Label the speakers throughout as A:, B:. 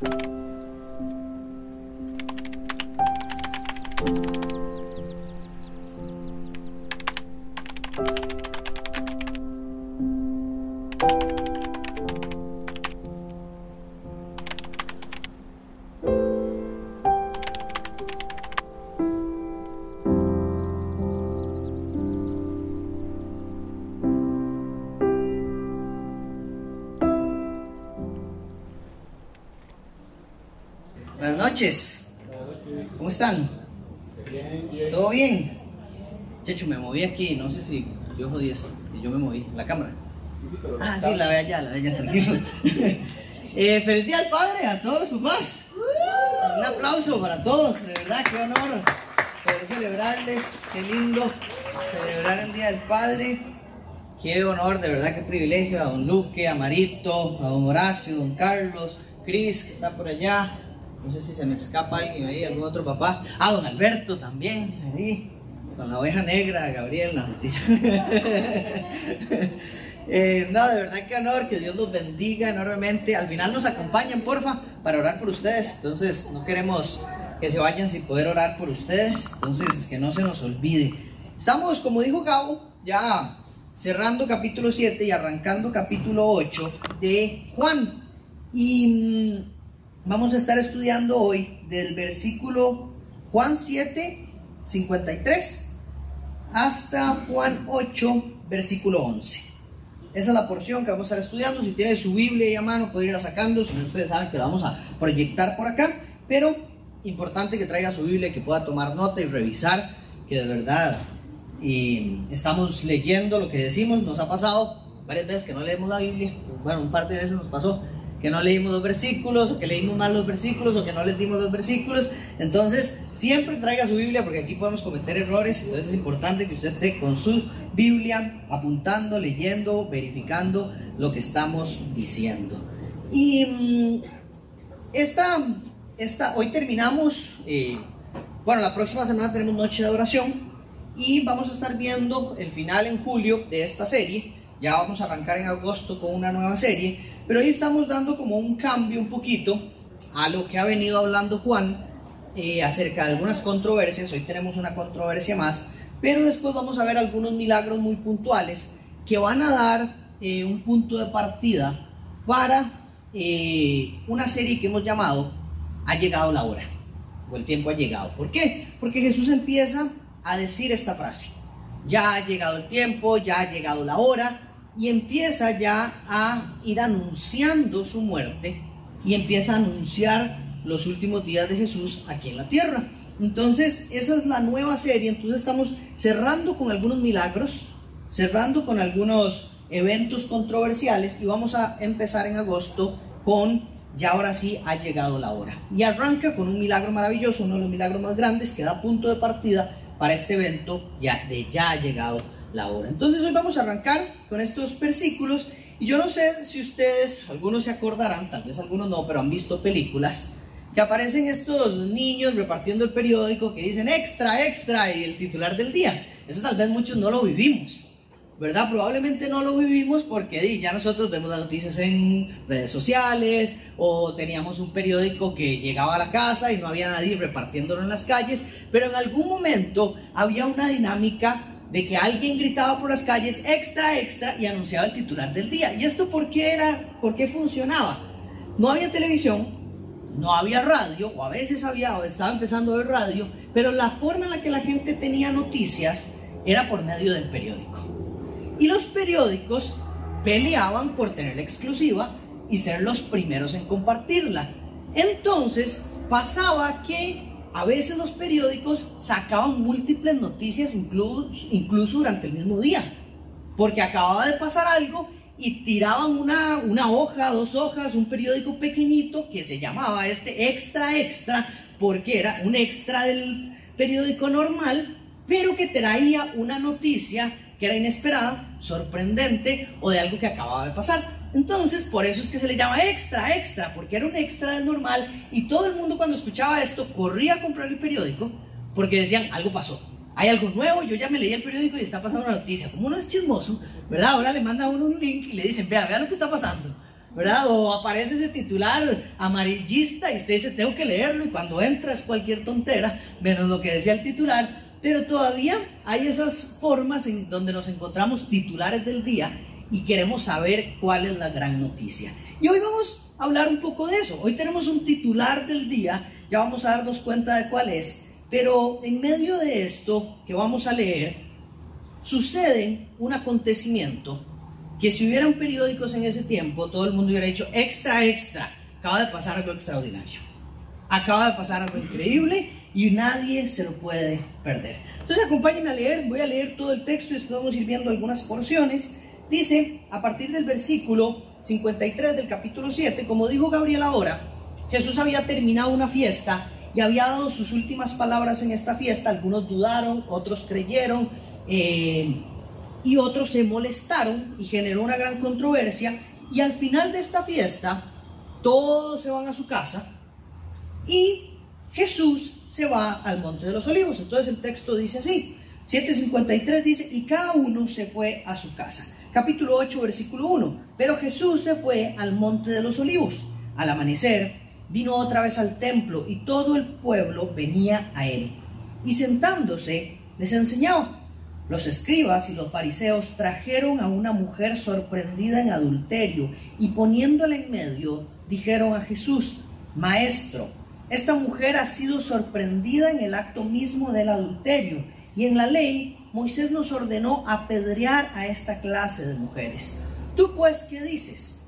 A: Buenas noches. ¿Cómo están? ¿Todo bien? Checho, me moví aquí, no sé si yo jodí esto, y yo me moví, la cámara. Ah, sí, la ve allá, la ve allá, tranquilo. Eh, feliz día al padre, a todos los papás. Un aplauso para todos, de verdad, qué honor poder celebrarles, qué lindo celebrar el Día del Padre. Qué honor, de verdad, qué privilegio a don Luque, a Marito, a don Horacio, don Carlos, Cris, que está por allá. No sé si se me escapa alguien ahí, algún otro papá. Ah, don Alberto también, ahí, con la oveja negra, Gabriel, no, mentira. Eh, no, de verdad qué honor, que Dios los bendiga enormemente. Al final nos acompañan, porfa, para orar por ustedes. Entonces, no queremos que se vayan sin poder orar por ustedes. Entonces, que no se nos olvide. Estamos, como dijo Gabo, ya cerrando capítulo 7 y arrancando capítulo 8 de Juan. Y mm, vamos a estar estudiando hoy del versículo Juan 7, 53 hasta Juan 8, versículo 11. Esa es la porción que vamos a estar estudiando. Si tiene su Biblia ahí a mano, puede irla sacando. Si no, ustedes saben que la vamos a proyectar por acá. Pero importante que traiga su Biblia, que pueda tomar nota y revisar que de verdad eh, estamos leyendo lo que decimos. Nos ha pasado varias veces que no leemos la Biblia. Bueno, un par de veces nos pasó que no leímos los versículos, o que leímos mal los versículos, o que no les dimos los versículos. Entonces, siempre traiga su Biblia porque aquí podemos cometer errores. Entonces es importante que usted esté con su Biblia apuntando, leyendo, verificando lo que estamos diciendo. Y mm, esta, esta, hoy terminamos, eh, bueno, la próxima semana tenemos noche de oración y vamos a estar viendo el final en julio de esta serie. Ya vamos a arrancar en agosto con una nueva serie, pero hoy estamos dando como un cambio un poquito a lo que ha venido hablando Juan eh, acerca de algunas controversias. Hoy tenemos una controversia más, pero después vamos a ver algunos milagros muy puntuales que van a dar eh, un punto de partida para eh, una serie que hemos llamado Ha llegado la hora, o el tiempo ha llegado. ¿Por qué? Porque Jesús empieza a decir esta frase. Ya ha llegado el tiempo, ya ha llegado la hora, y empieza ya a ir anunciando su muerte y empieza a anunciar los últimos días de Jesús aquí en la tierra. Entonces, esa es la nueva serie. Entonces, estamos cerrando con algunos milagros, cerrando con algunos eventos controversiales y vamos a empezar en agosto con ya ahora sí ha llegado la hora. Y arranca con un milagro maravilloso, uno de los milagros más grandes que da punto de partida para este evento ya de ya ha llegado la hora. Entonces hoy vamos a arrancar con estos versículos y yo no sé si ustedes, algunos se acordarán, tal vez algunos no, pero han visto películas que aparecen estos niños repartiendo el periódico que dicen extra, extra y el titular del día. Eso tal vez muchos no lo vivimos. ¿Verdad? Probablemente no lo vivimos porque ya nosotros vemos las noticias en redes sociales o teníamos un periódico que llegaba a la casa y no había nadie repartiéndolo en las calles, pero en algún momento había una dinámica de que alguien gritaba por las calles extra, extra y anunciaba el titular del día. ¿Y esto por qué era? ¿Por qué funcionaba? No había televisión, no había radio, o a veces había, o estaba empezando a ver radio, pero la forma en la que la gente tenía noticias era por medio del periódico. Y los periódicos peleaban por tener la exclusiva y ser los primeros en compartirla. Entonces pasaba que a veces los periódicos sacaban múltiples noticias incluso, incluso durante el mismo día, porque acababa de pasar algo y tiraban una, una hoja, dos hojas, un periódico pequeñito que se llamaba este extra extra, porque era un extra del periódico normal, pero que traía una noticia que era inesperada, sorprendente o de algo que acababa de pasar. Entonces, por eso es que se le llama extra, extra, porque era un extra del normal y todo el mundo cuando escuchaba esto corría a comprar el periódico porque decían, algo pasó, hay algo nuevo, yo ya me leí el periódico y está pasando una noticia. Como uno es chismoso, ¿verdad? Ahora le manda a uno un link y le dicen, vea, vea lo que está pasando. ¿verdad? O aparece ese titular amarillista y usted dice, tengo que leerlo y cuando entra es cualquier tontera, menos lo que decía el titular, pero todavía hay esas formas en donde nos encontramos titulares del día y queremos saber cuál es la gran noticia. Y hoy vamos a hablar un poco de eso. Hoy tenemos un titular del día, ya vamos a darnos cuenta de cuál es, pero en medio de esto que vamos a leer, sucede un acontecimiento que si hubieran periódicos en ese tiempo, todo el mundo hubiera dicho, extra, extra, acaba de pasar algo extraordinario, acaba de pasar algo increíble y nadie se lo puede perder. Entonces acompáñenme a leer, voy a leer todo el texto y estamos ir viendo algunas porciones. Dice, a partir del versículo 53 del capítulo 7, como dijo Gabriel ahora, Jesús había terminado una fiesta y había dado sus últimas palabras en esta fiesta. Algunos dudaron, otros creyeron. Eh, y otros se molestaron y generó una gran controversia. Y al final de esta fiesta, todos se van a su casa y Jesús se va al Monte de los Olivos. Entonces el texto dice así, 7.53 dice, y cada uno se fue a su casa. Capítulo 8, versículo 1. Pero Jesús se fue al Monte de los Olivos. Al amanecer, vino otra vez al templo y todo el pueblo venía a él. Y sentándose, les enseñaba. Los escribas y los fariseos trajeron a una mujer sorprendida en adulterio y poniéndola en medio, dijeron a Jesús, Maestro, esta mujer ha sido sorprendida en el acto mismo del adulterio y en la ley Moisés nos ordenó apedrear a esta clase de mujeres. ¿Tú pues qué dices?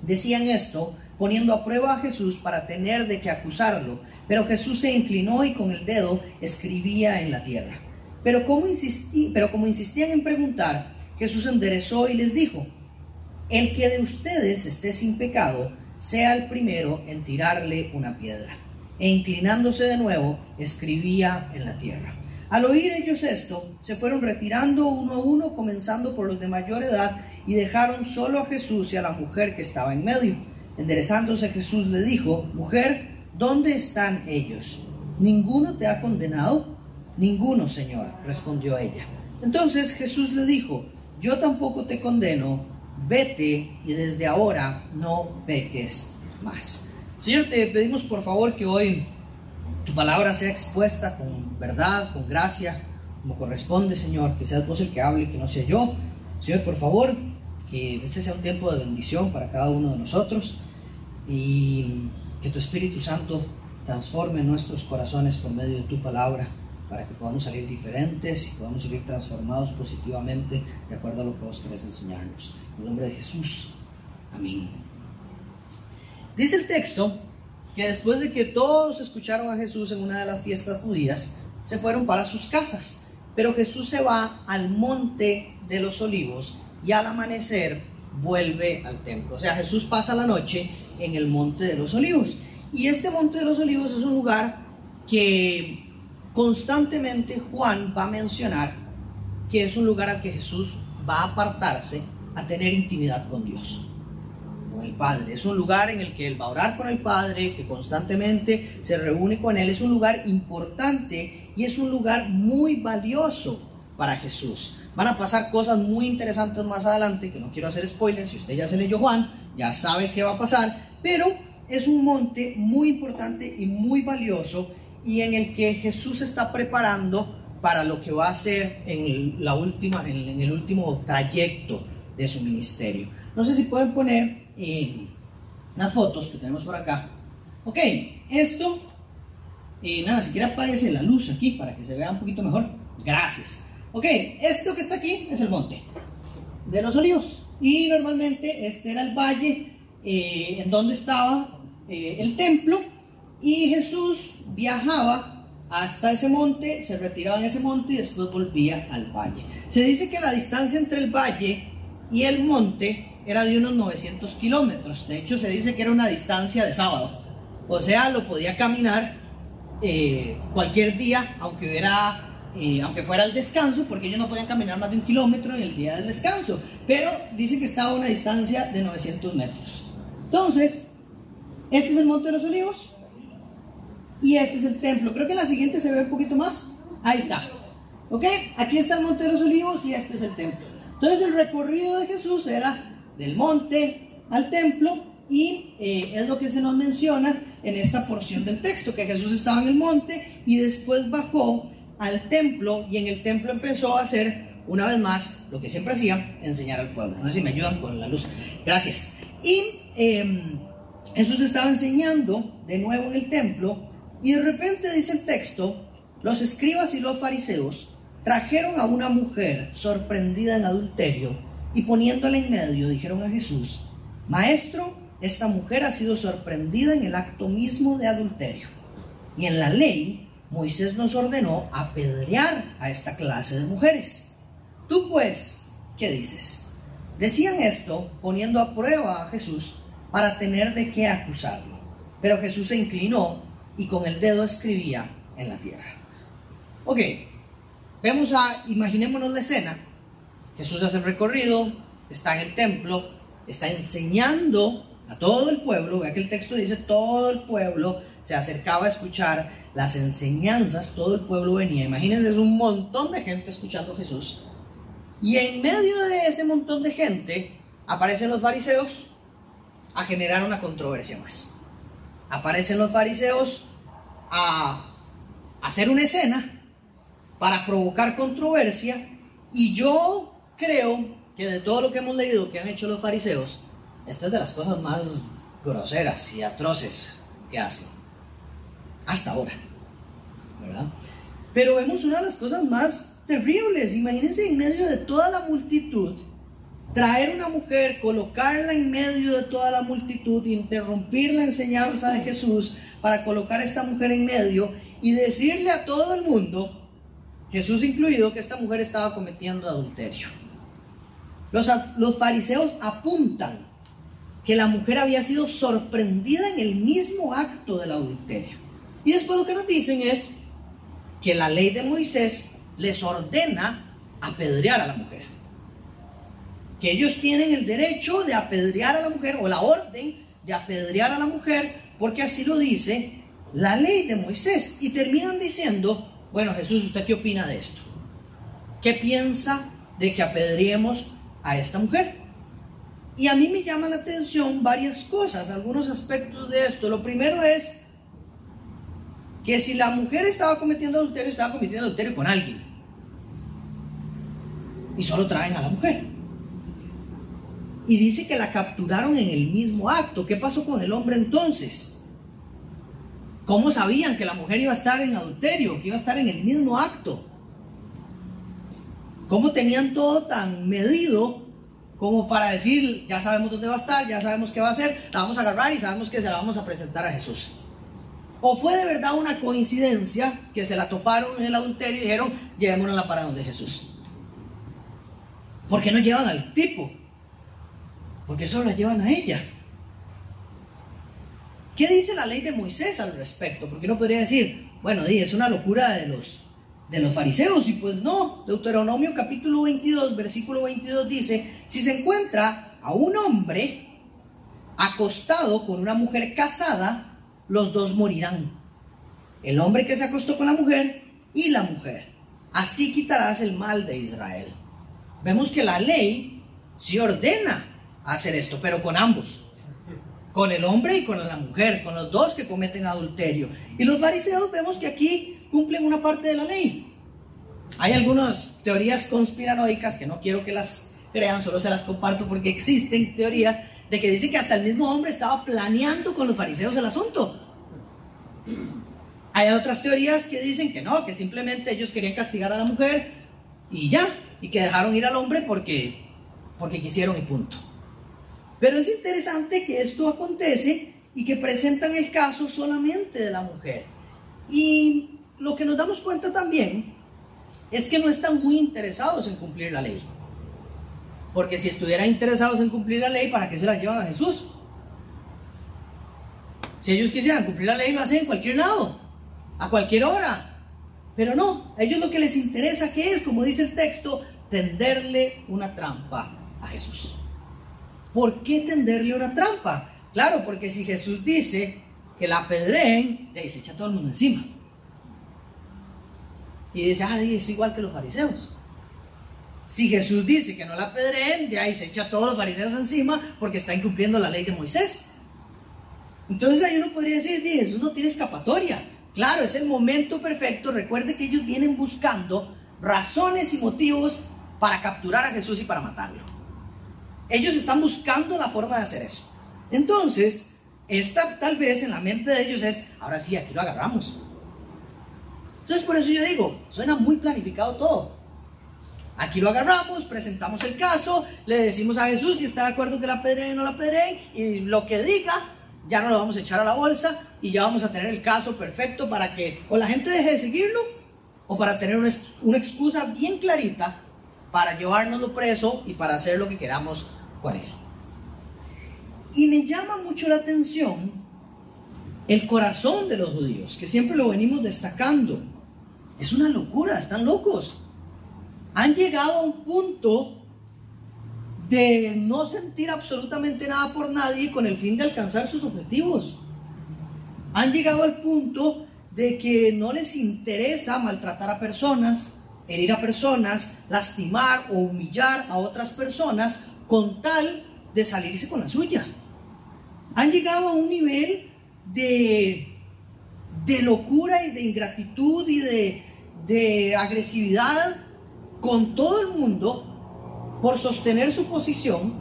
A: Decían esto poniendo a prueba a Jesús para tener de qué acusarlo, pero Jesús se inclinó y con el dedo escribía en la tierra. Pero como, insistí, pero como insistían en preguntar, Jesús enderezó y les dijo, el que de ustedes esté sin pecado, sea el primero en tirarle una piedra. E inclinándose de nuevo, escribía en la tierra. Al oír ellos esto, se fueron retirando uno a uno, comenzando por los de mayor edad, y dejaron solo a Jesús y a la mujer que estaba en medio. Enderezándose Jesús le dijo, Mujer, ¿dónde están ellos? ¿Ninguno te ha condenado? Ninguno, Señor, respondió ella. Entonces Jesús le dijo, yo tampoco te condeno, vete y desde ahora no peques más. Señor, te pedimos por favor que hoy tu palabra sea expuesta con verdad, con gracia, como corresponde, Señor, que seas vos el que hable, que no sea yo. Señor, por favor, que este sea un tiempo de bendición para cada uno de nosotros y que tu Espíritu Santo transforme nuestros corazones por medio de tu palabra para que podamos salir diferentes y podamos salir transformados positivamente de acuerdo a lo que vos querés enseñarnos. En el nombre de Jesús. Amén. Dice el texto que después de que todos escucharon a Jesús en una de las fiestas judías, se fueron para sus casas. Pero Jesús se va al monte de los olivos y al amanecer vuelve al templo. O sea, Jesús pasa la noche en el monte de los olivos. Y este monte de los olivos es un lugar que constantemente Juan va a mencionar que es un lugar al que Jesús va a apartarse a tener intimidad con Dios, con el Padre. Es un lugar en el que Él va a orar con el Padre, que constantemente se reúne con Él. Es un lugar importante y es un lugar muy valioso para Jesús. Van a pasar cosas muy interesantes más adelante, que no quiero hacer spoilers, si usted ya se leyó Juan, ya sabe qué va a pasar, pero es un monte muy importante y muy valioso y en el que Jesús está preparando para lo que va a hacer en, la última, en, el último trayecto de su ministerio. No sé si pueden poner eh, las fotos que tenemos por acá. Ok, esto, eh, nada, siquiera apáguese la luz aquí para que se vea un poquito mejor. Gracias. Ok, esto que está aquí es el monte de los olivos. Y normalmente este era el valle eh, en donde estaba el templo y Jesús viajaba hasta ese monte, se retiraba en ese monte y después volvía al valle. Se dice que la distancia entre el valle y el monte era de unos 900 kilómetros. De hecho, se dice que era una distancia de sábado. O sea, lo podía caminar eh, cualquier día, aunque eh, aunque fuera el descanso, porque ellos no podían caminar más de un kilómetro en el día del descanso, pero dice que estaba a una distancia de 900 metros. Entonces, este es el Monte de los Olivos, y este es el templo. Creo que en la siguiente se ve un poquito más. Ahí está. ¿Ok? Aquí está el monte de los olivos y este es el templo. Entonces el recorrido de Jesús era del monte
B: al templo y eh, es lo que se nos menciona en esta porción del texto, que Jesús estaba en el monte y después bajó al templo y en el templo empezó a hacer una vez más lo que siempre hacía, enseñar al pueblo. No sé si me ayudan con la luz. Gracias. Y em, Jesús estaba enseñando de nuevo en el templo y de repente dice el texto, los escribas y los fariseos trajeron a una mujer sorprendida en adulterio y poniéndola en medio dijeron a Jesús, Maestro, esta mujer ha sido sorprendida en el acto mismo de adulterio. Y en la ley, Moisés nos ordenó apedrear a esta clase de mujeres. Tú pues, ¿qué dices? Decían esto poniendo a prueba a Jesús para tener de qué acusarlo. Pero Jesús se inclinó y con el dedo escribía en la tierra. Ok, vemos a, imaginémonos la escena. Jesús hace el recorrido, está en el templo, está enseñando a todo el pueblo, vea que el texto dice todo el pueblo se acercaba a escuchar las enseñanzas, todo el pueblo venía. Imagínense, es un montón de gente escuchando a Jesús. Y en medio de ese montón de gente aparecen los fariseos a generar una controversia más. Aparecen los fariseos a hacer una escena para provocar controversia y yo creo que de todo lo que hemos leído que han hecho los fariseos, esta es de las cosas más groseras y atroces que hacen. Hasta ahora. ¿Verdad? Pero vemos una de las cosas más terribles. Imagínense en medio de toda la multitud, traer una mujer, colocarla en medio de toda la multitud, interrumpir la enseñanza de Jesús para colocar a esta mujer en medio y decirle a todo el mundo, Jesús incluido, que esta mujer estaba cometiendo adulterio. Los, fariseos apuntan que la mujer había sido sorprendida en el mismo acto del adulterio. Y después lo que nos dicen es que la ley de Moisés les ordena apedrear a la mujer. Que ellos tienen el derecho de apedrear a la mujer o la orden de apedrear a la mujer porque así lo dice la ley de Moisés. Y terminan diciendo, bueno Jesús, ¿usted qué opina de esto? ¿Qué piensa de que apedreemos a esta mujer? Y a mí me llama la atención varias cosas, algunos aspectos de esto. Lo primero es que si la mujer estaba cometiendo adulterio, estaba cometiendo adulterio con alguien. Y solo traen a la mujer. Y dice que la capturaron en el mismo acto. ¿Qué pasó con el hombre entonces? ¿Cómo sabían que la mujer iba a estar en adulterio, que iba a estar en el mismo acto? ¿Cómo tenían todo tan medido como para decir, ya sabemos dónde va a estar, ya sabemos qué va a hacer, la vamos a agarrar y sabemos que se la vamos a presentar a Jesús? ¿O fue de verdad una coincidencia que se la toparon en el adulterio y dijeron, llevémosla para donde Jesús? ¿Por qué no llevan al tipo? Porque solo la llevan a ella. ¿Qué dice la ley de Moisés al respecto? Porque no podría decir, bueno, es una locura de los, de los fariseos. Y pues no, Deuteronomio capítulo 22, versículo 22 dice, si se encuentra a un hombre acostado con una mujer casada, los dos morirán. El hombre que se acostó con la mujer y la mujer. Así quitarás el mal de Israel. Vemos que la ley sí ordena hacer esto, pero con ambos. Con el hombre y con la mujer, con los dos que cometen adulterio. Y los fariseos vemos que aquí cumplen una parte de la ley. Hay algunas teorías conspiranoicas que no quiero que las crean, solo se las comparto porque existen teorías de que dicen que hasta el mismo hombre estaba planeando con los fariseos el asunto. Hay otras teorías que dicen que no, que simplemente ellos querían castigar a la mujer y ya, y que dejaron ir al hombre porque, porque quisieron y punto. Pero es interesante que esto acontece y que presentan el caso solamente de la mujer. Y lo que nos damos cuenta también es que no están muy interesados en cumplir la ley. Porque si estuvieran interesados en cumplir la ley, ¿para qué se la llevan a Jesús? Si ellos quisieran cumplir la ley, lo hacen en cualquier lado, a cualquier hora. Pero no, a ellos lo que les interesa que es, como dice el texto, tenderle una trampa a Jesús. ¿Por qué tenderle una trampa? Claro, porque si Jesús dice que la apedreen, le se echa todo el mundo encima. Y dice, ah, es igual que los fariseos Si Jesús dice que no la apedreen, de ahí se echa a todos los fariseos encima porque está incumpliendo la ley de Moisés. Entonces ahí uno podría decir, Jesús no tiene escapatoria. Claro, es el momento perfecto. Recuerde que ellos vienen buscando razones y motivos para capturar a Jesús y para matarlo. Ellos están buscando la forma de hacer eso. Entonces, esta tal vez en la mente de ellos es, ahora sí, aquí lo agarramos. Entonces por eso yo digo, suena muy planificado todo. Aquí lo agarramos, presentamos el caso, le decimos a Jesús si está de acuerdo que la pedreen o no la pedreen, y lo que diga, ya no lo vamos a echar a la bolsa y ya vamos a tener el caso perfecto para que o la gente deje de seguirlo o para tener una, una excusa bien clarita para llevárnoslo preso y para hacer lo que queramos Y me llama mucho la atención el corazón de los judíos, que siempre lo venimos destacando. Es una locura, están locos. Han llegado a un punto de no sentir absolutamente nada por nadie con el fin de alcanzar sus objetivos. Han llegado al punto de que no les interesa maltratar a personas, herir a personas, lastimar o humillar a otras personas con tal de salirse con la suya. Han llegado a un nivel de, de locura y de ingratitud y de, de agresividad con todo el mundo por sostener su posición,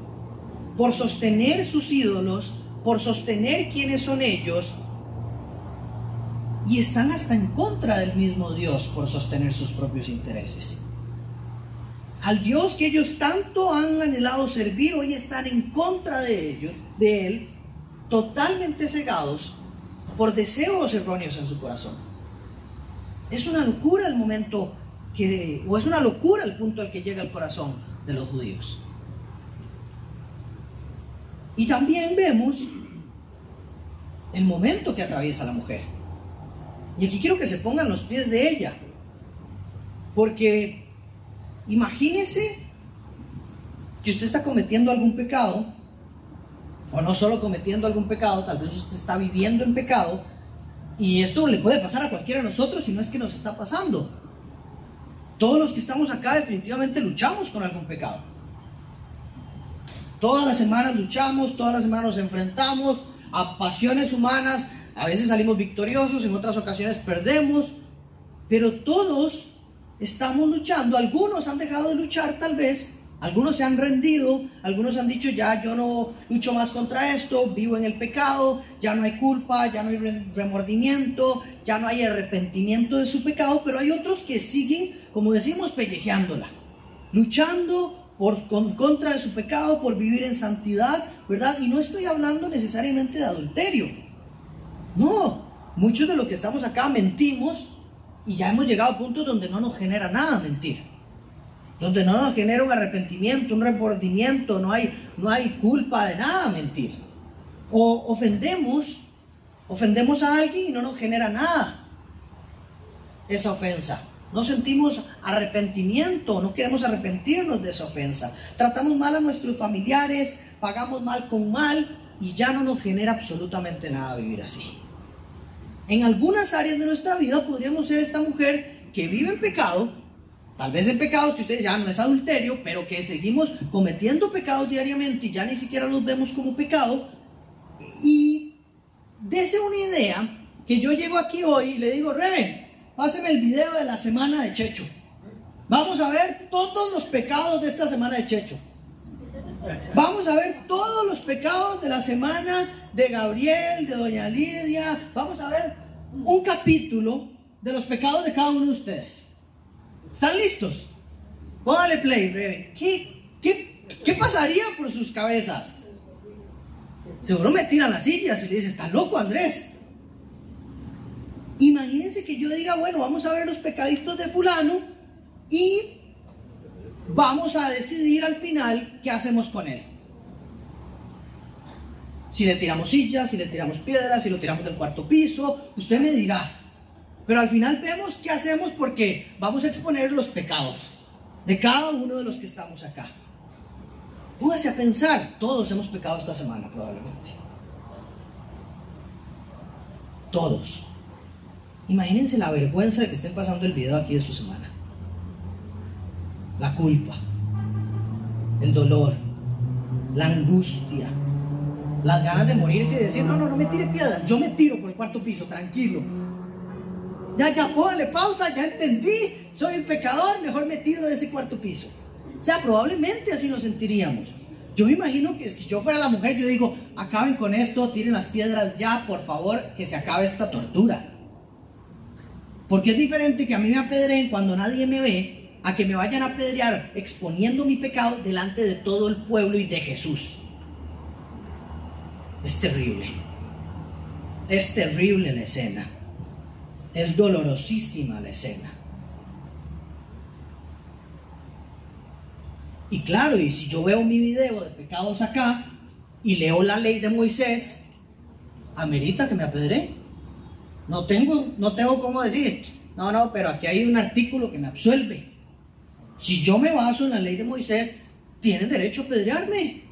B: por sostener sus ídolos, por sostener quiénes son ellos, y están hasta en contra del mismo Dios por sostener sus propios intereses. Al Dios que ellos tanto han anhelado servir, hoy están en contra de ellos, de él, totalmente cegados por deseos erróneos en su corazón. Es una locura el momento que, o es una locura el punto al que llega el corazón de los judíos. Y también vemos el momento que atraviesa la mujer. Y aquí quiero que se pongan los pies de ella. Porque imagínese que usted está cometiendo algún pecado, o no solo cometiendo algún pecado, tal vez usted está viviendo en pecado, y esto le puede pasar a cualquiera de nosotros si no es que nos está pasando. Todos los que estamos acá definitivamente luchamos con algún pecado. Todas las semanas luchamos, todas las semanas nos enfrentamos a pasiones humanas. A veces salimos victoriosos, en otras ocasiones perdemos. Pero todos estamos luchando. Algunos han dejado de luchar tal vez. Algunos se han rendido, algunos han dicho, ya yo no lucho más contra esto, vivo en el pecado, ya no hay culpa, ya no hay remordimiento, ya no hay arrepentimiento de su pecado, pero hay otros que siguen, como decimos, pellejeándola, luchando por, con, contra de su pecado, por vivir en santidad, ¿verdad? Y no estoy hablando necesariamente de adulterio. No, muchos de los que estamos acá mentimos y ya hemos llegado a puntos donde no nos genera nada mentir. Donde no nos genera un arrepentimiento, un remordimiento, no hay, no hay culpa de nada mentir. O ofendemos Ofendemos a alguien y no nos genera nada esa ofensa. No sentimos arrepentimiento, no queremos arrepentirnos de esa ofensa. Tratamos mal a nuestros familiares, pagamos mal con mal y ya no nos genera absolutamente nada vivir así. En algunas áreas de nuestra vida podríamos ser esta mujer que vive en pecado, tal vez en pecados que ustedes ya no es adulterio, pero que seguimos cometiendo pecados diariamente y ya ni siquiera los vemos como pecado. Y Dese una idea que yo llego aquí hoy y le digo, René, páseme el video de la semana de Checho. Vamos a ver todos los pecados de esta semana de Checho. Vamos a ver todos los pecados de la semana de Gabriel, de Doña Lidia. Vamos a ver un capítulo de los pecados de cada uno de ustedes. ¿Están listos? Póngale play. ¿Qué, qué, qué pasaría por sus cabezas? Seguro me tiran las sillas y le dice, está loco Andrés. Imagínense que yo diga, bueno, vamos a ver los pecaditos de fulano y vamos a decidir al final qué hacemos con él. Si le tiramos sillas, si le tiramos piedras, si lo tiramos del cuarto piso, usted me dirá. Pero al final vemos qué hacemos porque vamos a exponer los pecados de cada uno de los que estamos acá. Póngase a pensar, todos hemos pecado esta semana probablemente. Todos. Imagínense la vergüenza de que estén pasando el video aquí de su semana. La culpa. el dolor, la angustia, las ganas de morirse y decir, no, no, no me tire piedra, yo me tiro por el cuarto piso, tranquilo. Ya, ya, póngale pausa, ya entendí, soy un pecador, mejor me tiro de ese cuarto piso. O sea, probablemente así nos sentiríamos. Yo me imagino que si yo fuera la mujer, yo digo, acaben con esto, tiren las piedras ya, por favor, que se acabe esta tortura. Porque es diferente que a mí me apedreen cuando nadie me ve, a que me vayan a apedrear exponiendo mi pecado delante de todo el pueblo y de Jesús. Es terrible. Es terrible la escena. Es dolorosísima la escena. Y claro, y si yo veo mi video de pecados acá y leo la ley de Moisés, amerita que me apedré. No tengo, no tengo cómo decir, no, no, pero aquí hay un artículo que me absuelve. Si yo me baso en la ley de Moisés, tienen derecho a apedrearme.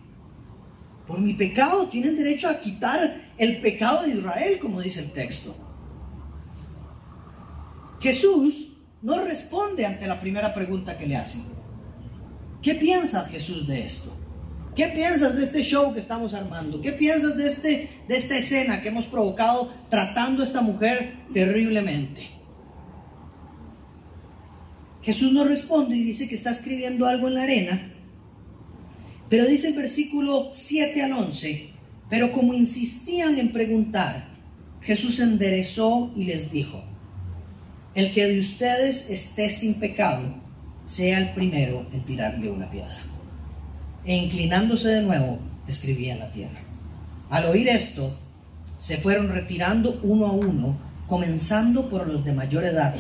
B: Por mi pecado, tienen derecho a quitar el pecado de Israel, como dice el texto. Jesús no responde ante la primera pregunta que le hacen. ¿Qué piensas Jesús de esto? ¿Qué piensas de este show que estamos armando? ¿Qué piensas de, este, de esta escena que hemos provocado tratando a esta mujer terriblemente? Jesús no responde y dice que está escribiendo algo en la arena, pero dice el versículo 7 al 11, pero como insistían en preguntar, Jesús enderezó y les dijo, el que de ustedes esté sin pecado, sea el primero en tirarle una piedra. E inclinándose de nuevo, escribía en la tierra. Al oír esto, se fueron retirando uno a uno, comenzando por los de mayor edad,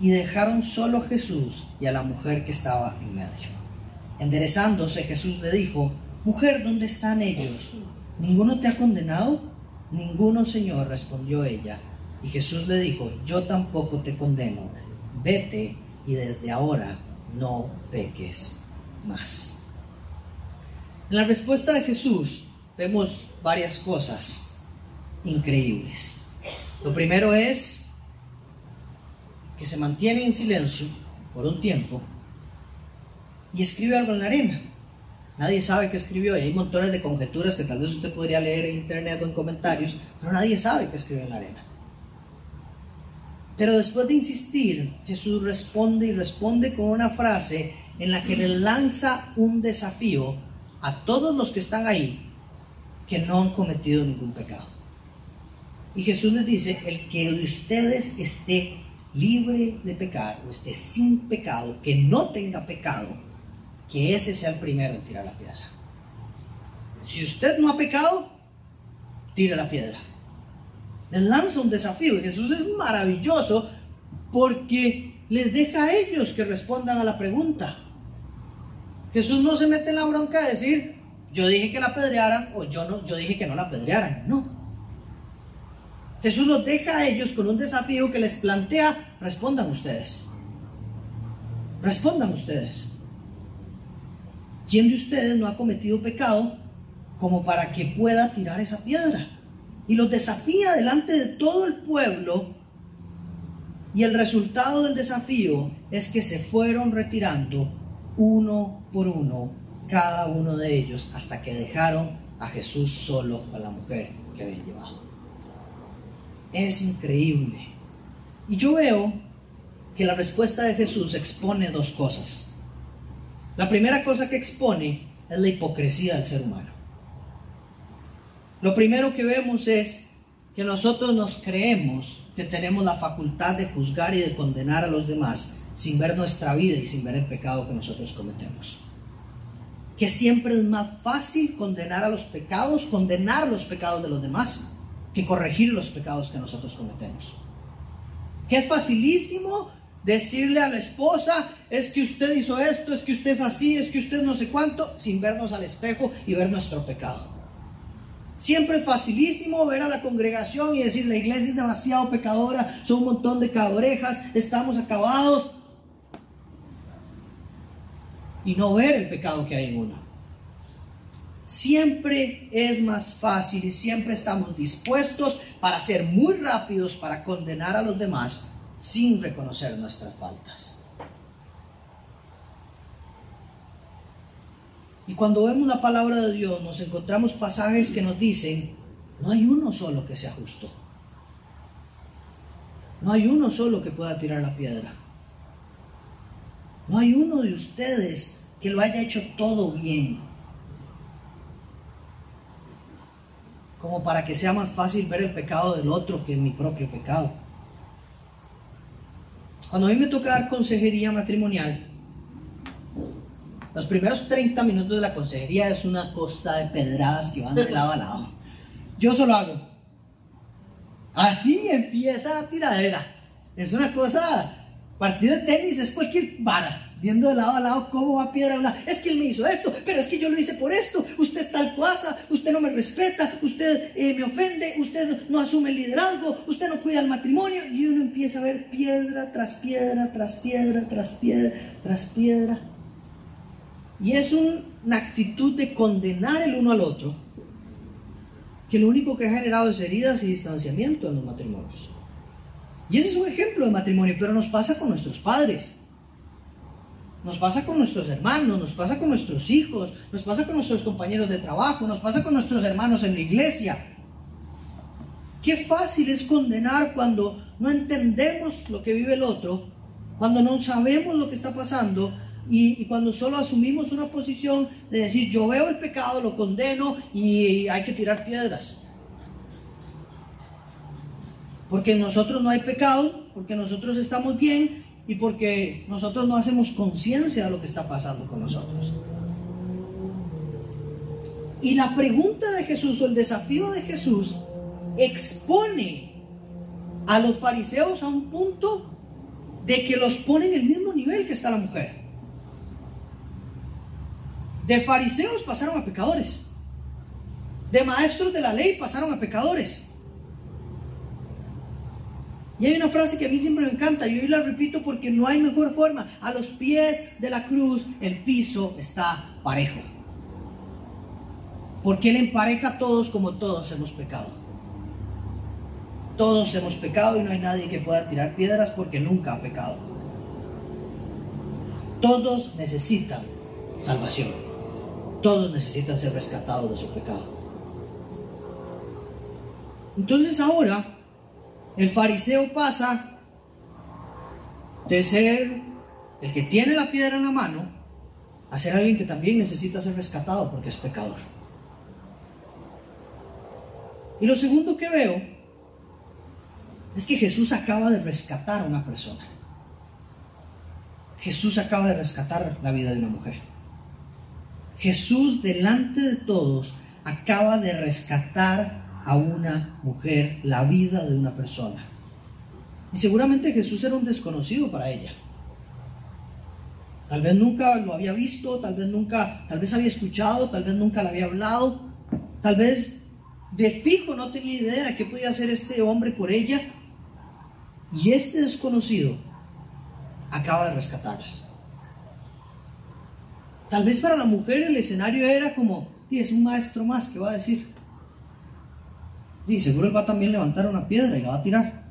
B: y dejaron solo a Jesús y a la mujer que estaba en medio. Enderezándose, Jesús le dijo, Mujer, ¿dónde están ellos? ¿Ninguno te ha condenado? Ninguno, Señor, respondió ella. Y Jesús le dijo, yo tampoco te condeno, vete y desde ahora no peques más. En la respuesta de Jesús vemos varias cosas increíbles. Lo primero es que se mantiene en silencio por un tiempo y escribe algo en la arena. Nadie sabe qué escribió y hay montones de conjeturas que tal vez usted podría leer en internet o en comentarios, pero nadie sabe qué escribió en la arena. Pero después de insistir, Jesús responde y responde con una frase en la que le lanza un desafío a todos los que están ahí que no han cometido ningún pecado. Y Jesús les dice, el que de ustedes esté libre de pecar o esté sin pecado, que no tenga pecado, que ese sea el primero en tirar la piedra. Si usted no ha pecado, tire la piedra les lanza un desafío. Jesús es maravilloso porque les deja a ellos que respondan a la pregunta. Jesús no se mete en la bronca de decir, yo dije que la apedrearan o yo, no, yo dije que no la apedrearan. No. Jesús los deja a ellos con un desafío que les plantea, respondan ustedes. Respondan ustedes. ¿Quién de ustedes no ha cometido pecado como para que pueda tirar esa piedra? y los desafía delante de todo el pueblo. Y el resultado del desafío es que se fueron retirando uno por uno, cada uno de ellos, hasta que dejaron a Jesús solo con la mujer que habían llevado. Es increíble. Y yo veo que la respuesta de Jesús expone dos cosas. La primera cosa que expone es la hipocresía del ser humano. Lo primero que vemos es que nosotros nos creemos que tenemos la facultad de juzgar y de condenar a los demás sin ver nuestra vida y sin ver el pecado que nosotros cometemos. Que siempre es más fácil condenar a los pecados, condenar los pecados de los demás, que corregir los pecados que nosotros cometemos. Que es facilísimo decirle a la esposa, es que usted hizo esto, es que usted es así, es que usted no sé cuánto, sin vernos al espejo y ver nuestro pecado. Siempre es facilísimo ver a la congregación y decir la iglesia es demasiado pecadora, son un montón de cabrejas, estamos acabados. Y no ver el pecado que hay en uno. Siempre es más fácil y siempre estamos dispuestos para ser muy rápidos para condenar a los demás sin reconocer nuestras faltas. Y cuando vemos la palabra de Dios, nos encontramos pasajes que nos dicen, no hay uno solo que sea justo. No hay uno solo que pueda tirar la piedra. No hay uno de ustedes que lo haya hecho todo bien. Como para que sea más fácil ver el pecado del otro que mi propio pecado. Cuando a mí me toca dar consejería matrimonial, los primeros 30 minutos de la consejería es una costa de pedradas que van de lado a lado. Yo solo hago. Así empieza la tiradera. Es una cosa, partido de tenis es cualquier vara, viendo de lado a lado cómo va piedra a una. Es que él me hizo esto, pero es que yo lo hice por esto. Usted es tal cosa, usted no me respeta, usted eh, me ofende, usted no asume el liderazgo, usted no cuida el matrimonio. Y uno empieza a ver piedra tras piedra, tras piedra, tras piedra, tras piedra. Y es una actitud de condenar el uno al otro, que lo único que ha generado es heridas y distanciamiento en los matrimonios. Y ese es un ejemplo de matrimonio, pero nos pasa con nuestros padres, nos pasa con nuestros hermanos, nos pasa con nuestros hijos, nos pasa con nuestros compañeros de trabajo, nos pasa con nuestros hermanos en la iglesia. Qué fácil es condenar cuando no entendemos lo que vive el otro, cuando no sabemos lo que está pasando y, cuando solo asumimos una posición de decir yo veo el pecado, lo condeno y hay que tirar piedras. Porque en nosotros no hay pecado, porque nosotros estamos bien y porque nosotros no hacemos conciencia de lo que está pasando con nosotros. Y la pregunta de Jesús o el desafío de Jesús expone a los fariseos a un punto de que los pone en el mismo nivel que está la mujer. De fariseos pasaron a pecadores. De maestros de la ley pasaron a pecadores. Y hay una frase que a mí siempre me encanta, y hoy la repito porque no hay mejor forma. A los pies de la cruz el piso está parejo. Porque Él empareja a todos como todos hemos pecado. Todos hemos pecado y no hay nadie que pueda tirar piedras porque nunca ha pecado. Todos necesitan salvación. Todos necesitan ser rescatados de su pecado. Entonces ahora el fariseo pasa de ser el que tiene la piedra en la mano a ser alguien que también necesita ser rescatado porque es pecador. Y lo segundo que veo es que Jesús acaba de rescatar a una persona. Jesús acaba de rescatar la vida de una mujer. Jesús delante de todos acaba de rescatar a una mujer la vida de una persona. Y seguramente Jesús era un desconocido para ella. Tal vez nunca lo había visto, tal vez nunca, tal vez había escuchado, tal vez nunca le había hablado, tal vez de fijo no tenía idea de qué podía hacer este hombre por ella. Y este desconocido acaba de rescatarla. Tal vez para la mujer el escenario era como, y es un maestro más que va a decir, y seguro él va a también levantar una piedra y la va a tirar.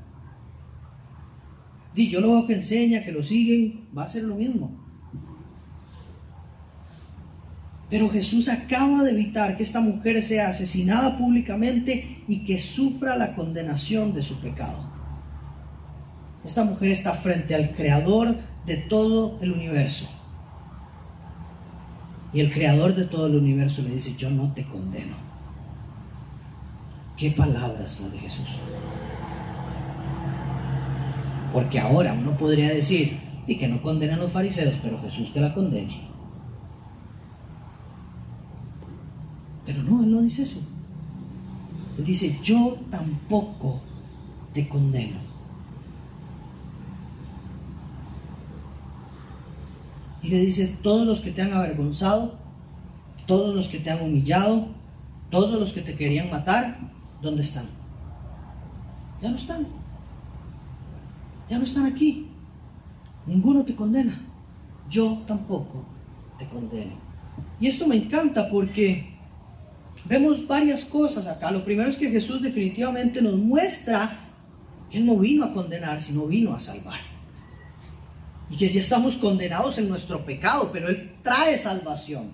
B: Yo lo veo que enseña, que lo siguen, va a ser lo mismo. Pero Jesús acaba de evitar que esta mujer sea asesinada públicamente y que sufra la condenación de su pecado. Esta mujer está frente al creador de todo el universo. Y el creador de todo el universo le dice, yo no te condeno. Qué palabras las de Jesús. Porque ahora uno podría decir, y que no condenen a los fariseos, pero Jesús que la condene. Pero no, Él no dice eso. Él dice, yo tampoco te condeno. Y le dice, todos los que te han avergonzado, todos los que te han humillado, todos los que te querían matar, ¿Dónde están? Ya no están. Ya no están aquí. Ninguno te condena. Yo tampoco te condeno. Y esto me encanta porque vemos varias cosas acá. Lo primero es que Jesús definitivamente nos muestra que Él no vino a condenar, sino vino a salvar. Y que si estamos condenados en nuestro pecado, pero Él trae salvación.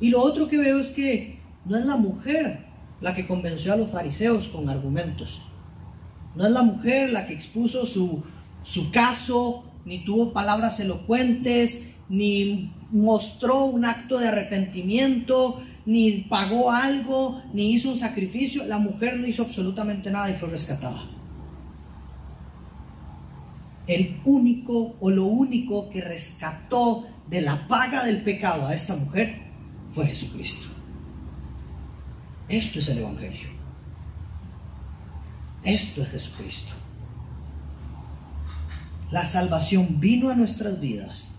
B: Y lo otro que veo es que no es la mujer la que convenció a los fariseos con argumentos. No es la mujer la que expuso su, su caso, ni tuvo palabras elocuentes, ni mostró un acto de arrepentimiento, ni pagó algo, ni hizo un sacrificio. La mujer no hizo absolutamente nada y fue rescatada. El único o lo único que rescató de la paga del pecado a esta mujer fue Jesucristo. Esto es el Evangelio. Esto es Jesucristo. La salvación vino a nuestras vidas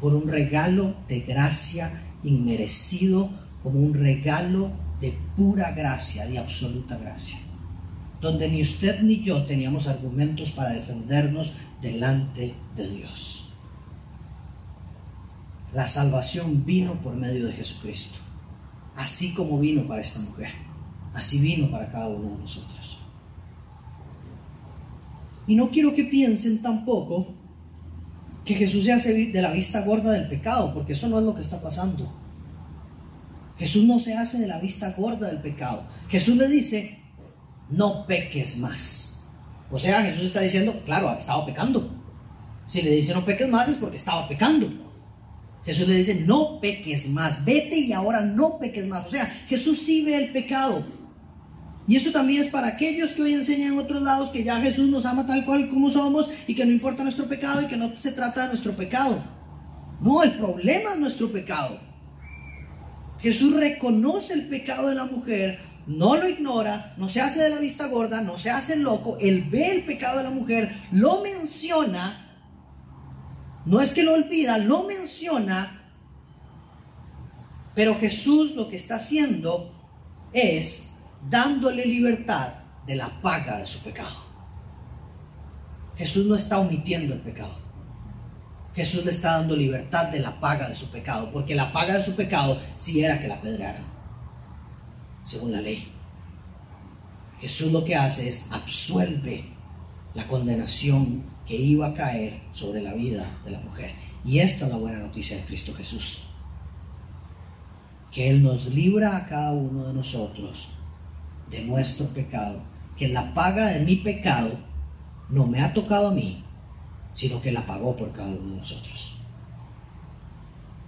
B: por un regalo de gracia inmerecido, como un regalo de pura gracia, de absoluta gracia, donde ni usted ni yo teníamos argumentos para defendernos delante de Dios. La salvación vino por medio de Jesucristo, así como vino para esta mujer, así vino para cada uno de nosotros. Y no quiero que piensen tampoco que Jesús se hace de la vista gorda del pecado, porque eso no es lo que está pasando. Jesús no se hace de la vista gorda del pecado. Jesús le dice, no peques más. O sea, Jesús está diciendo, claro, estaba pecando. Si le dice no peques más es porque estaba pecando. Jesús le dice, no peques más, vete y ahora no peques más. O sea, Jesús sí ve el pecado. Y esto también es para aquellos que hoy enseñan en otros lados que ya Jesús nos ama tal cual como somos y que no importa nuestro pecado y que no se trata de nuestro pecado. No, el problema es nuestro pecado. Jesús reconoce el pecado de la mujer, no lo ignora, no se hace de la vista gorda, no se hace loco, él ve el pecado de la mujer, lo menciona, no es que lo olvida, lo menciona, pero Jesús lo que está haciendo es dándole libertad de la paga de su pecado. Jesús no está omitiendo el pecado. Jesús le está dando libertad de la paga de su pecado, porque la paga de su pecado sí era que la pedraran, según la ley. Jesús lo que hace es absuelve la condenación que iba a caer sobre la vida de la mujer. Y esta es la buena noticia de Cristo Jesús. Que Él nos libra a cada uno de nosotros de nuestro pecado. Que la paga de mi pecado no me ha tocado a mí, sino que la pagó por cada uno de nosotros.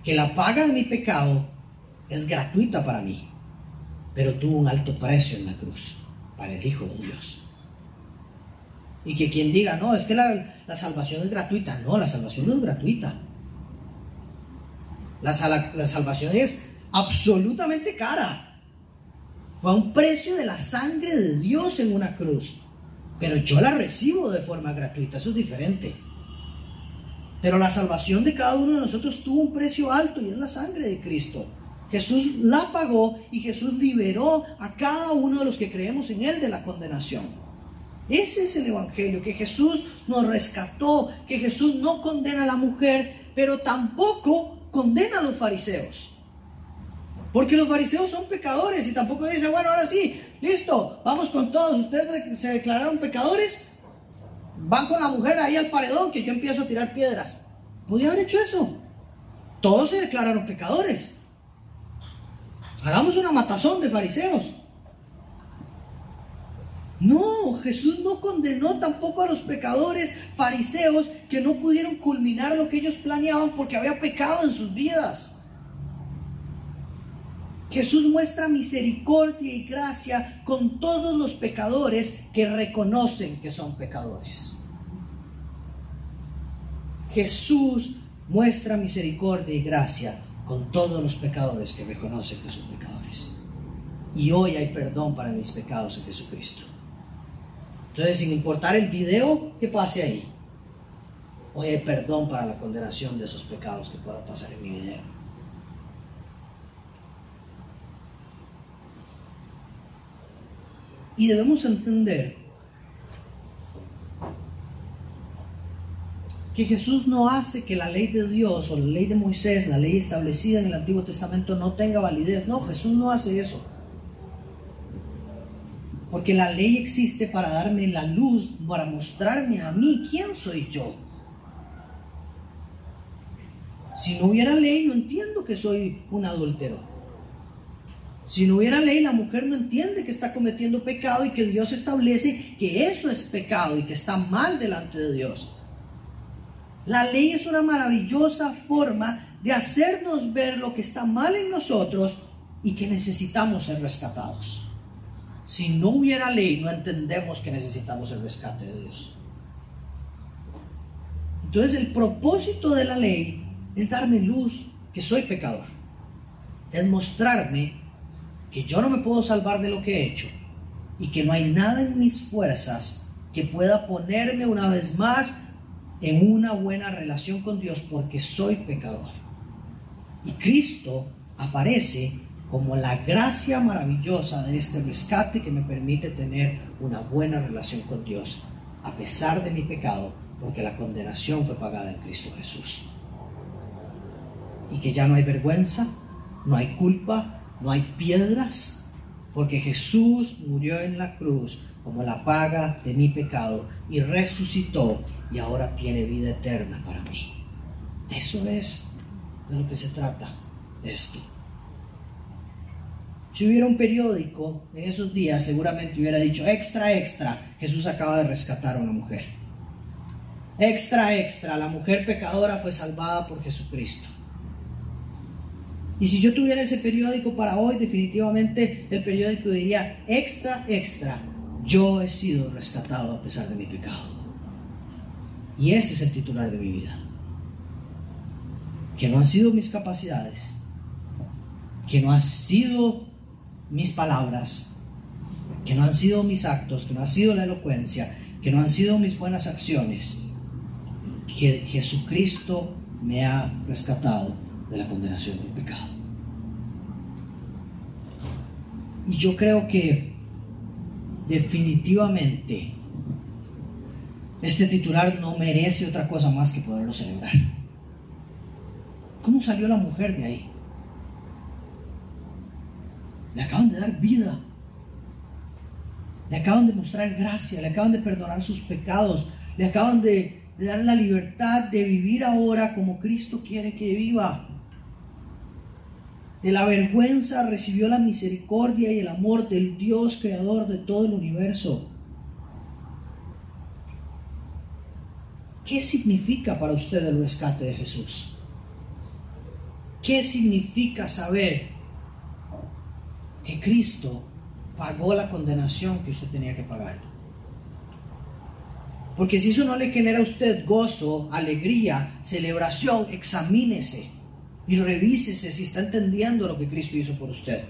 B: Que la paga de mi pecado es gratuita para mí, pero tuvo un alto precio en la cruz para el Hijo de Dios. Y que quien diga, no, es que la, salvación es gratuita. No, la salvación no es gratuita. La, la salvación es absolutamente cara. Fue un precio de la sangre de Dios en una cruz. Pero yo la recibo de forma gratuita, eso es diferente. Pero la salvación de cada uno de nosotros tuvo un precio alto y es la sangre de Cristo. Jesús la pagó y Jesús liberó a cada uno de los que creemos en Él de la condenación. Ese es el Evangelio, que Jesús nos rescató, que Jesús no condena a la mujer, pero tampoco condena a los fariseos. Porque los fariseos son pecadores y tampoco dice, bueno, ahora sí, listo, vamos con todos, ustedes se declararon pecadores, Van con la mujer ahí al paredón que yo empiezo a tirar piedras. Podía haber hecho eso. Todos se declararon pecadores. Hagamos una matazón de fariseos. No, Jesús no condenó tampoco a los pecadores fariseos que no pudieron culminar lo que ellos planeaban porque había pecado en sus vidas. Jesús muestra misericordia y gracia con todos los pecadores que reconocen que son pecadores. Jesús muestra misericordia y gracia con todos los pecadores que reconocen que son pecadores. Y hoy hay perdón para mis pecados en Jesucristo. Entonces, sin importar el video que pase ahí, hoy hay perdón para la condenación de esos pecados que pueda pasar en mi video. Y debemos entender que Jesús no hace que la ley de Dios o la ley de Moisés, la ley establecida en el Antiguo Testamento, no tenga validez. No, Jesús no hace eso. Porque la ley existe para darme la luz, para mostrarme a mí quién soy yo. Si no hubiera ley, no entiendo que soy un adúltero. Si no hubiera ley, la mujer no entiende que está cometiendo pecado y que Dios establece que eso es pecado y que está mal delante de Dios. La ley es una maravillosa forma de hacernos ver lo que está mal en nosotros y que necesitamos ser rescatados. Si no hubiera ley, no entendemos que necesitamos el rescate de Dios. Entonces el propósito de la ley es darme luz que soy pecador. Es mostrarme que yo no me puedo salvar de lo que he hecho y que no hay nada en mis fuerzas que pueda ponerme una vez más en una buena relación con Dios porque soy pecador. Y Cristo aparece como la gracia maravillosa de este rescate que me permite tener una buena relación con Dios, a pesar de mi pecado, porque la condenación fue pagada en Cristo Jesús. Y que ya no hay vergüenza, no hay culpa, no hay piedras, porque Jesús murió en la cruz como la paga de mi pecado y resucitó y ahora tiene vida eterna para mí. Eso es de lo que se trata esto. Si hubiera un periódico en esos días, seguramente hubiera dicho, extra, extra, Jesús acaba de rescatar a una mujer. Extra, extra, la mujer pecadora fue salvada por Jesucristo. Y si yo tuviera ese periódico para hoy, definitivamente el periódico diría, extra, extra, yo he sido rescatado a pesar de mi pecado. Y ese es el titular de mi vida. Que no han sido mis capacidades, que no han sido mis palabras, que no han sido mis actos, que no ha sido la elocuencia, que no han sido mis buenas acciones, que Jesucristo me ha rescatado de la condenación del pecado. Y yo creo que definitivamente este titular no merece otra cosa más que poderlo celebrar. ¿Cómo salió la mujer de ahí? Le acaban de dar vida. Le acaban de mostrar gracia, le acaban de perdonar sus pecados, le acaban de, dar la libertad de vivir ahora como Cristo quiere que viva. De la vergüenza recibió la misericordia y el amor del Dios creador de todo el universo. ¿Qué significa para usted el rescate de Jesús? ¿Qué significa saber que Cristo pagó la condenación que usted tenía que pagar? Porque si eso no le genera a usted gozo, alegría, celebración, examínese y revísese si está entendiendo lo que Cristo hizo por usted.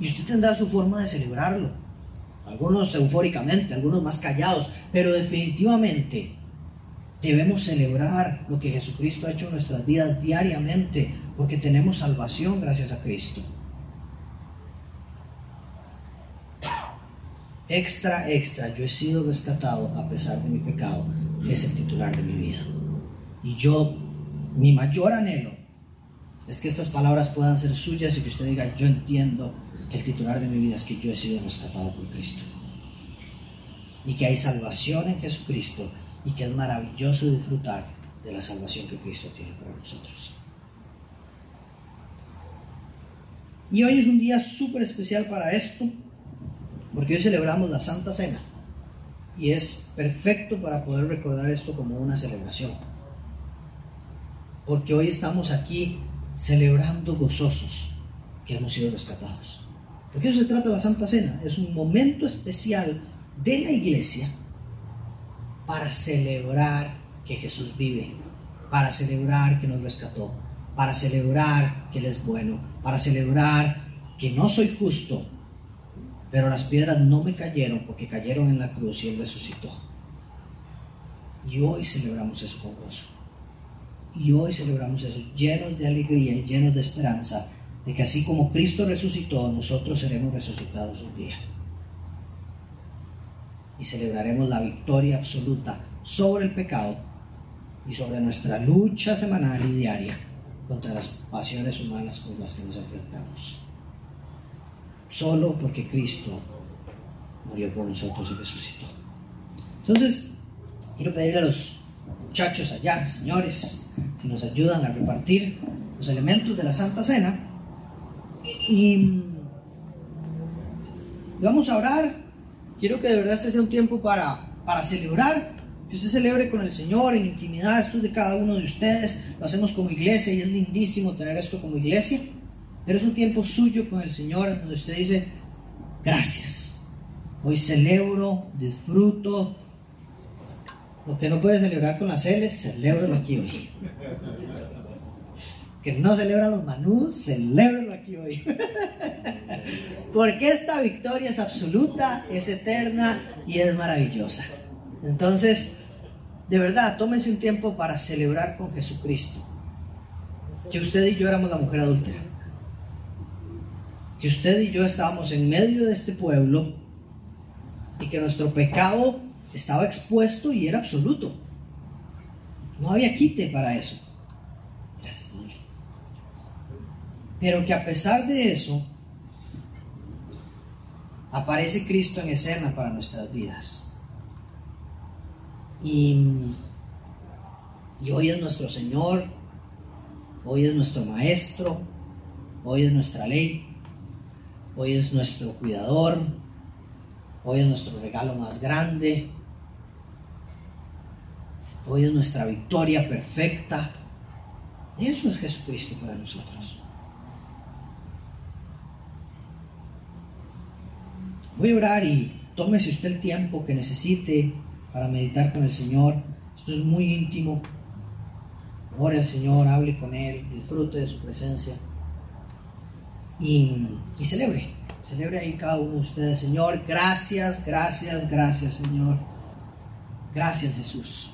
B: Y usted tendrá su forma de celebrarlo. Algunos eufóricamente, algunos más callados, pero definitivamente debemos celebrar lo que Jesucristo ha hecho en nuestras vidas diariamente, porque tenemos salvación gracias a Cristo. Extra, extra, yo he sido rescatado a pesar de mi pecado, es el titular de mi vida. Y yo mi mayor anhelo es que estas palabras puedan ser suyas y que usted diga, yo entiendo que el titular de mi vida es que yo he sido rescatado por Cristo. Y que hay salvación en Jesucristo y que es maravilloso disfrutar de la salvación que Cristo tiene para nosotros. Y hoy es un día súper especial para esto, porque hoy celebramos la Santa Cena. Y es perfecto para poder recordar esto como una celebración porque hoy estamos aquí celebrando gozosos que hemos sido rescatados. Porque eso se trata de la Santa Cena, es un momento especial de la iglesia para celebrar que Jesús vive, para celebrar que nos rescató, para celebrar que Él es bueno, para celebrar que no soy justo, pero las piedras no me cayeron porque cayeron en la cruz y Él resucitó. Y hoy celebramos eso con gozo. Y hoy celebramos eso, llenos de alegría y llenos de esperanza, de que así como Cristo resucitó, nosotros seremos resucitados un día. Y celebraremos la victoria absoluta sobre el pecado y sobre nuestra lucha semanal y diaria contra las pasiones humanas con las que nos enfrentamos. Solo porque Cristo murió por nosotros y resucitó. Entonces, quiero pedirle a los muchachos allá, señores, si nos ayudan a repartir los elementos de la Santa Cena. Y vamos a orar. Quiero que de verdad este sea un tiempo para, para celebrar. Que usted celebre con el Señor en intimidad. Esto es de cada uno de ustedes. Lo hacemos como iglesia y es lindísimo tener esto como iglesia. Pero es un tiempo suyo con el Señor en donde usted dice, gracias. Hoy celebro, disfruto. Lo que no puede celebrar con las celes, celébralo aquí hoy. Que no celebra los manús, celébralo aquí hoy. Porque esta victoria es absoluta, es eterna y es maravillosa. Entonces, de verdad, tómese un tiempo para celebrar con Jesucristo. Que usted y yo éramos la mujer adúltera. Que usted y yo estábamos en medio de este pueblo y que nuestro pecado estaba expuesto y era absoluto. No había quite para eso. Pero que a pesar de eso, aparece Cristo en escena para nuestras vidas. Y, y hoy es nuestro Señor, hoy es nuestro Maestro, hoy es nuestra ley, hoy es nuestro cuidador, hoy es nuestro regalo más grande, hoy es nuestra victoria perfecta. Eso es Jesucristo para nosotros. Voy a orar y tómese usted el tiempo que necesite para meditar con el Señor. Esto es muy íntimo. Ore al Señor, hable con Él, disfrute de su presencia y, celebre. Celebre ahí cada uno de ustedes. Señor, gracias, gracias, gracias, Señor. Gracias, Jesús.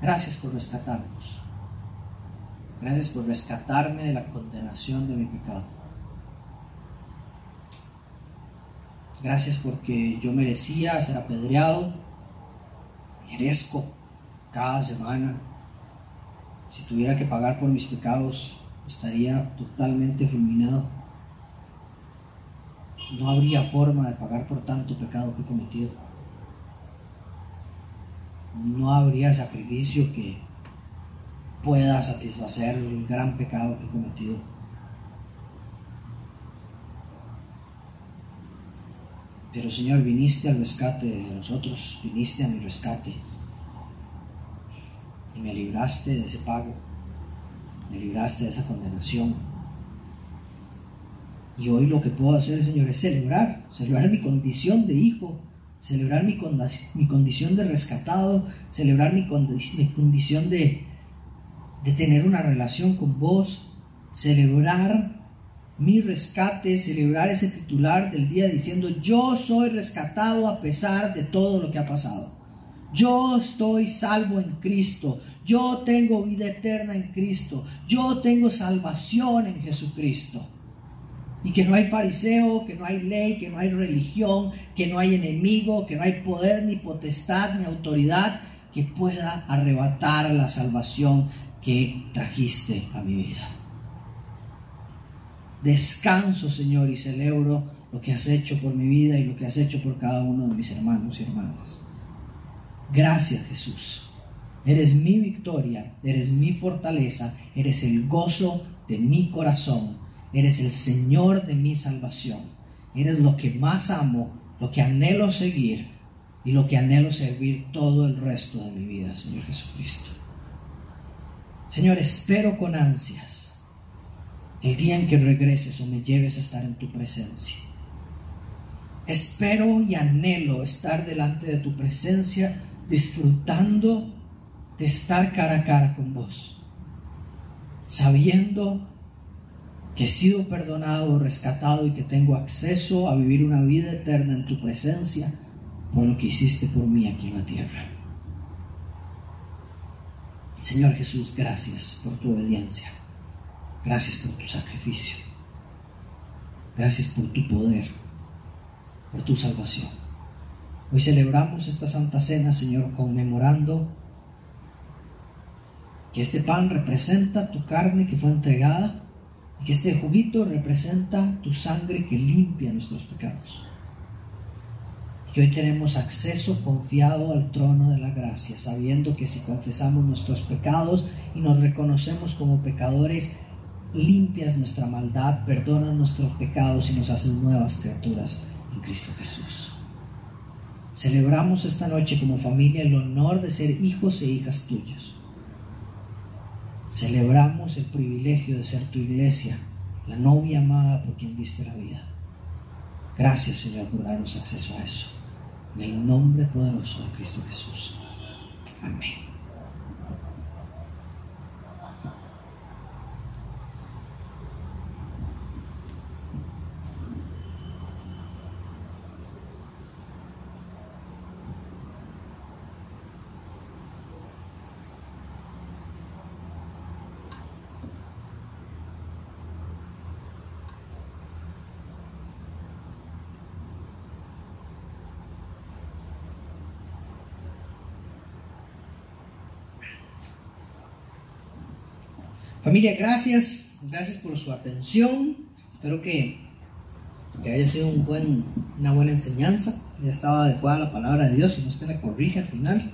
B: Gracias por rescatarnos. Gracias por rescatarme de la condenación de mi pecado. Gracias porque yo merecía ser apedreado. Merezco cada semana. Si tuviera que pagar por mis pecados, estaría totalmente fulminado. No habría forma de pagar por tanto pecado que he cometido. No habría sacrificio que pueda satisfacer el gran pecado que he cometido. Pero Señor, viniste al rescate de nosotros, viniste a mi rescate y me libraste de ese pago, me libraste de esa condenación. Y hoy lo que puedo hacer, Señor, es celebrar, celebrar mi condición de hijo, celebrar mi, condición de rescatado, celebrar mi, condición de tener una relación con vos, celebrar mi rescate, celebrar ese titular del día diciendo, yo soy rescatado a pesar de todo lo que ha pasado. Yo estoy salvo en Cristo. Yo tengo vida eterna en Cristo. Yo tengo salvación en Jesucristo. Y que no hay fariseo, que no hay ley, que no hay religión, que no hay enemigo, que no hay poder, ni potestad, ni autoridad que pueda arrebatar la salvación que trajiste a mi vida. Descanso, Señor, y celebro lo que has hecho por mi vida y lo que has hecho por cada uno de mis hermanos y hermanas. Gracias, Jesús. Eres mi victoria, eres mi fortaleza, eres el gozo de mi corazón, eres el Señor de mi salvación, eres lo que más amo, lo que anhelo seguir y lo que anhelo servir todo el resto de mi vida, Señor Jesucristo. Señor, espero con ansias el día en que regreses o me lleves a estar en tu presencia. Espero y anhelo estar delante de tu presencia disfrutando de estar cara a cara con vos, sabiendo que he sido perdonado, rescatado y que tengo acceso a vivir una vida eterna en tu presencia por lo que hiciste por mí aquí en la tierra. Señor Jesús, gracias por tu obediencia. Gracias por tu sacrificio. Gracias por tu poder, por tu salvación. Hoy celebramos esta Santa Cena, Señor, conmemorando que este pan representa tu carne que fue entregada y que este juguito representa tu sangre que limpia nuestros pecados. Y que hoy tenemos acceso confiado al trono de la gracia, sabiendo que si confesamos nuestros pecados y nos reconocemos como pecadores, limpias nuestra maldad, perdonas nuestros pecados y nos haces nuevas criaturas en Cristo Jesús. Celebramos esta noche como familia el honor de ser hijos e hijas tuyos. Celebramos el privilegio de ser tu iglesia, la novia amada por quien diste la vida. Gracias Señor por darnos acceso a eso. En el nombre poderoso de Cristo Jesús. Amén. Familia, gracias. Gracias por su atención. Espero que, que haya sido buen, una buena enseñanza. Ya estaba adecuada la palabra de Dios y no usted la corrige al final.